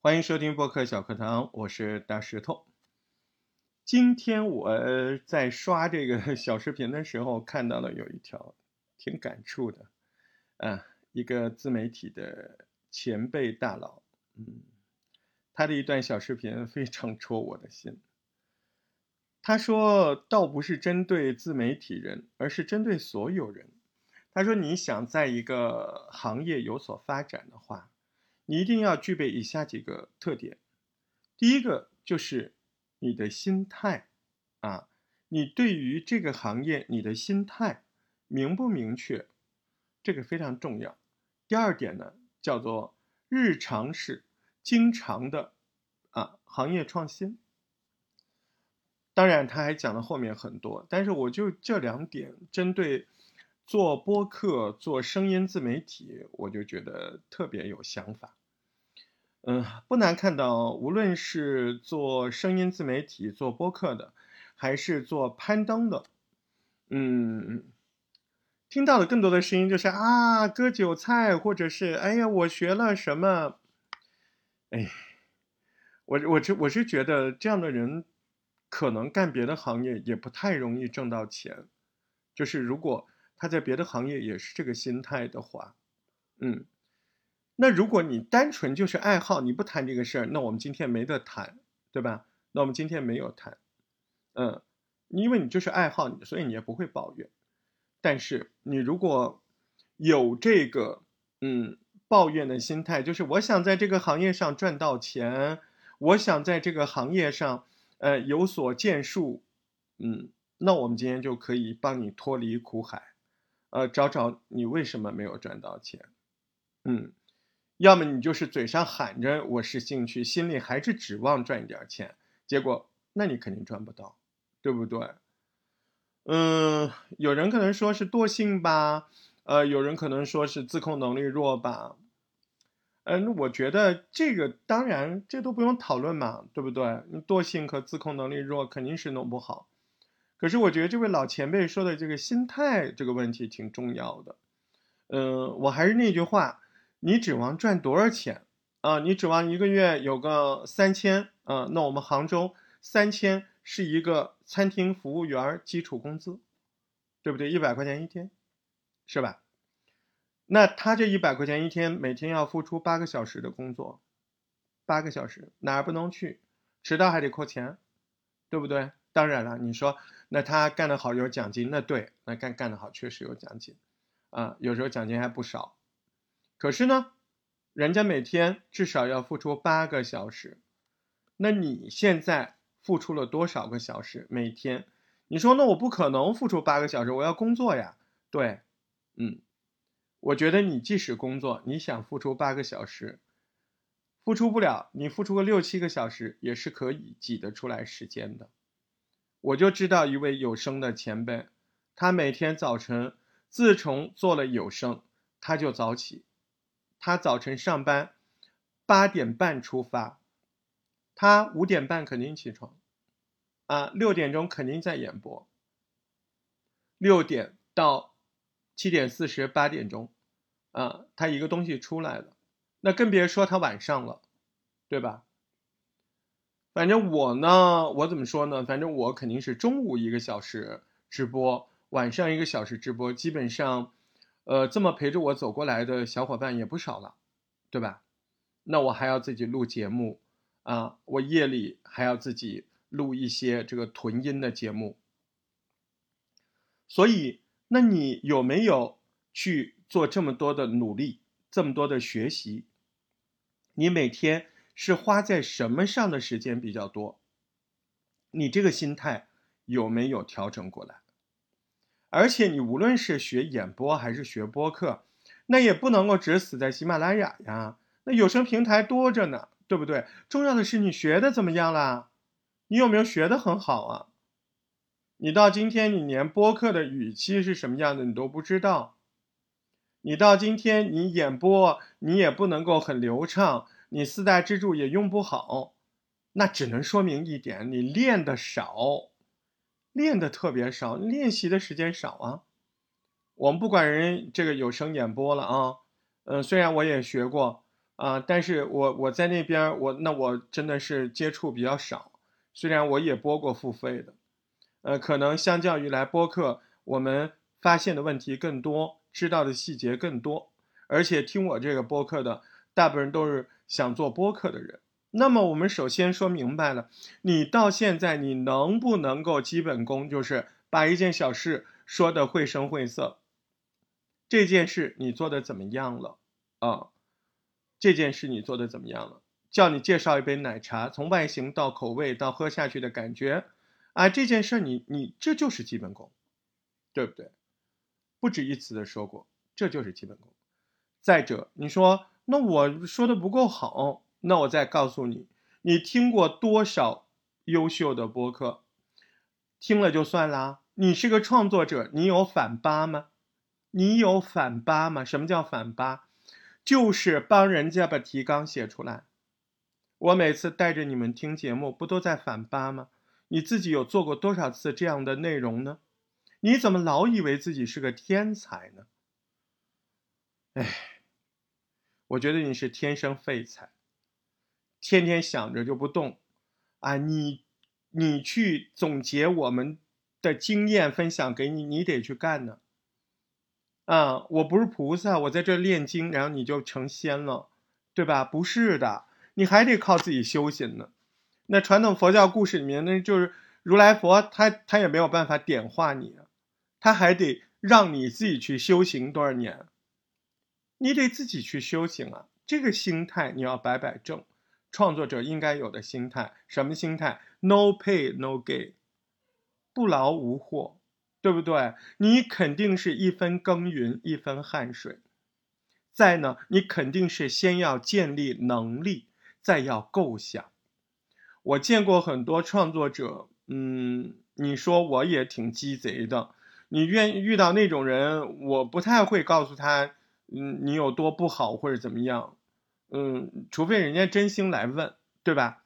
欢迎收听播客小课堂，我是大石头。今天我在刷这个 小视频的时候，看到了有一条挺感触的，啊，一个自媒体的前辈大佬，嗯，他的一段小视频非常戳我的心。他说，倒不是针对自媒体人，而是针对所有人。他说，你想在一个行业有所发展的话。你一定要具备以下几个特点，第一个就是你的心态，啊，你对于这个行业你的心态明不明确，这个非常重要。第二点呢，叫做日常是经常的啊行业创新。当然他还讲了后面很多，但是我就这两点针对。做播客、做声音自媒体，我就觉得特别有想法。嗯，不难看到，无论是做声音自媒体、做播客的，还是做攀登的，嗯，听到的更多的声音就是啊，割韭菜，或者是哎呀，我学了什么？哎，我我这我是觉得这样的人，可能干别的行业也不太容易挣到钱。就是如果。他在别的行业也是这个心态的话，嗯，那如果你单纯就是爱好，你不谈这个事儿，那我们今天没得谈，对吧？那我们今天没有谈，嗯，因为你就是爱好，所以你也不会抱怨。但是你如果有这个嗯抱怨的心态，就是我想在这个行业上赚到钱，我想在这个行业上呃有所建树，嗯，那我们今天就可以帮你脱离苦海。呃，找找你为什么没有赚到钱，嗯，要么你就是嘴上喊着我是兴趣，心里还是指望赚一点钱，结果那你肯定赚不到，对不对？嗯，有人可能说是惰性吧，呃，有人可能说是自控能力弱吧，嗯，我觉得这个当然这都不用讨论嘛，对不对？你惰性和自控能力弱肯定是弄不好。可是我觉得这位老前辈说的这个心态这个问题挺重要的，嗯，我还是那句话，你指望赚多少钱啊？你指望一个月有个三千啊？那我们杭州三千是一个餐厅服务员基础工资，对不对？一百块钱一天，是吧？那他这一百块钱一天，每天要付出八个小时的工作，八个小时哪儿不能去？迟到还得扣钱，对不对？当然了，你说那他干得好有奖金，那对，那干干得好确实有奖金，啊，有时候奖金还不少。可是呢，人家每天至少要付出八个小时，那你现在付出了多少个小时？每天，你说那我不可能付出八个小时，我要工作呀。对，嗯，我觉得你即使工作，你想付出八个小时，付出不了，你付出个六七个小时也是可以挤得出来时间的。我就知道一位有声的前辈，他每天早晨自从做了有声，他就早起，他早晨上班八点半出发，他五点半肯定起床，啊，六点钟肯定在演播，六点到七点四十八点钟，啊，他一个东西出来了，那更别说他晚上了，对吧？反正我呢，我怎么说呢？反正我肯定是中午一个小时直播，晚上一个小时直播。基本上，呃，这么陪着我走过来的小伙伴也不少了，对吧？那我还要自己录节目啊，我夜里还要自己录一些这个囤音的节目。所以，那你有没有去做这么多的努力，这么多的学习？你每天？是花在什么上的时间比较多？你这个心态有没有调整过来？而且你无论是学演播还是学播客，那也不能够只死在喜马拉雅呀。那有声平台多着呢，对不对？重要的是你学的怎么样啦？你有没有学的很好啊？你到今天你连播客的语气是什么样的你都不知道，你到今天你演播你也不能够很流畅。你四大支柱也用不好，那只能说明一点，你练的少，练的特别少，练习的时间少啊。我们不管人这个有声演播了啊，嗯，虽然我也学过，啊，但是我我在那边，我那我真的是接触比较少，虽然我也播过付费的，呃，可能相较于来播客，我们发现的问题更多，知道的细节更多，而且听我这个播客的大部分人都是想做播客的人。那么我们首先说明白了，你到现在你能不能够基本功，就是把一件小事说的绘声绘色。这件事你做的怎么样了啊？这件事你做的怎么样了？叫你介绍一杯奶茶，从外形到口味到喝下去的感觉，啊，这件事你你这就是基本功，对不对？不止一次的说过，这就是基本功。再者，你说那我说的不够好。那我再告诉你，你听过多少优秀的播客？听了就算啦。你是个创作者，你有反扒吗？你有反扒吗？什么叫反扒？就是帮人家把提纲写出来。我每次带着你们听节目，不都在反扒吗？你自己有做过多少次这样的内容呢？你怎么老以为自己是个天才呢？哎，我觉得你是天生废材。天天想着就不动，啊，你，你去总结我们的经验分享给你，你得去干呢。啊，我不是菩萨，我在这炼经，然后你就成仙了，对吧？不是的，你还得靠自己修行呢。那传统佛教故事里面，那就是如来佛，他他也没有办法点化你，他还得让你自己去修行多少年，你得自己去修行啊。这个心态你要摆摆正。创作者应该有的心态，什么心态？No pay no gain，不劳无获，对不对？你肯定是一分耕耘一分汗水。再呢，你肯定是先要建立能力，再要构想。我见过很多创作者，嗯，你说我也挺鸡贼的。你愿遇到那种人，我不太会告诉他，嗯，你有多不好或者怎么样。嗯，除非人家真心来问，对吧？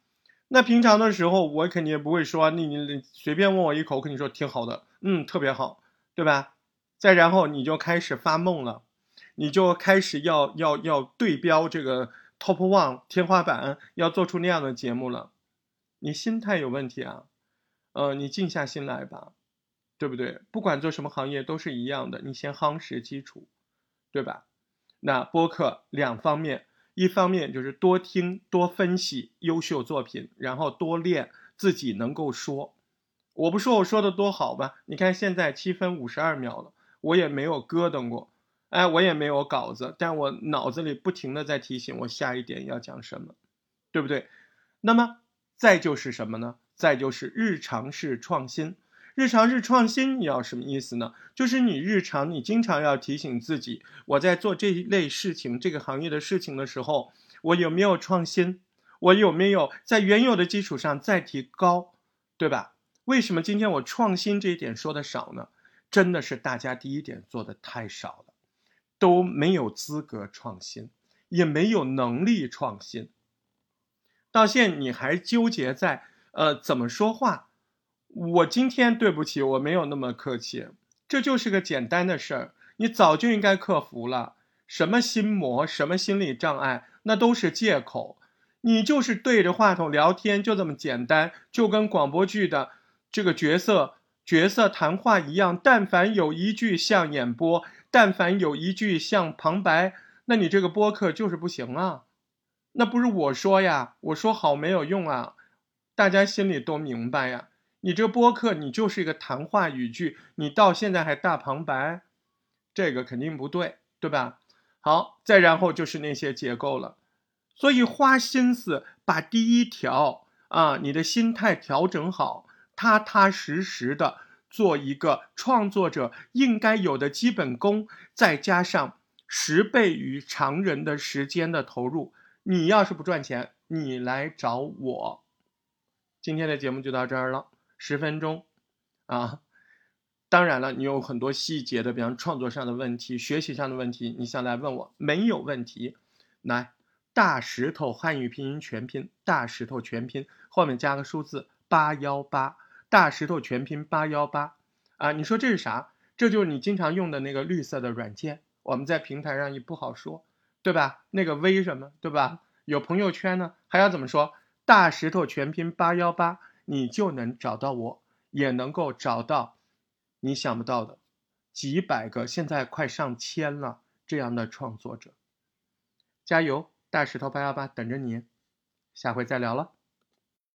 那平常的时候，我肯定不会说你你随便问我一口，我跟你说挺好的，嗯，特别好，对吧？再然后你就开始发梦了，你就开始要要要对标这个 top one 天花板，要做出那样的节目了，你心态有问题啊？呃，你静下心来吧，对不对？不管做什么行业都是一样的，你先夯实基础，对吧？那播客两方面。一方面就是多听多分析优秀作品，然后多练自己能够说。我不说我说的多好吧？你看现在七分五十二秒了，我也没有咯噔过，哎，我也没有稿子，但我脑子里不停的在提醒我下一点要讲什么，对不对？那么再就是什么呢？再就是日常式创新。日常日创新，你要什么意思呢？就是你日常你经常要提醒自己，我在做这一类事情、这个行业的事情的时候，我有没有创新？我有没有在原有的基础上再提高，对吧？为什么今天我创新这一点说的少呢？真的是大家第一点做的太少了，都没有资格创新，也没有能力创新。到现你还纠结在呃怎么说话？我今天对不起，我没有那么客气，这就是个简单的事儿，你早就应该克服了。什么心魔，什么心理障碍，那都是借口。你就是对着话筒聊天，就这么简单，就跟广播剧的这个角色角色谈话一样。但凡有一句像演播，但凡有一句像旁白，那你这个播客就是不行啊。那不是我说呀，我说好没有用啊，大家心里都明白呀。你这播客，你就是一个谈话语句，你到现在还大旁白，这个肯定不对，对吧？好，再然后就是那些结构了，所以花心思把第一条啊，你的心态调整好，踏踏实实的做一个创作者应该有的基本功，再加上十倍于常人的时间的投入，你要是不赚钱，你来找我。今天的节目就到这儿了。十分钟，啊，当然了，你有很多细节的，比方创作上的问题、学习上的问题，你想来问我，没有问题。来，大石头汉语拼音全拼，大石头全拼后面加个数字八幺八，大石头全拼八幺八，啊，你说这是啥？这就是你经常用的那个绿色的软件，我们在平台上也不好说，对吧？那个微什么，对吧？有朋友圈呢，还要怎么说？大石头全拼八幺八，你就能找到我，也能够找到你想不到的几百个，现在快上千了这样的创作者。加油，大石头八幺八等着你，下回再聊了。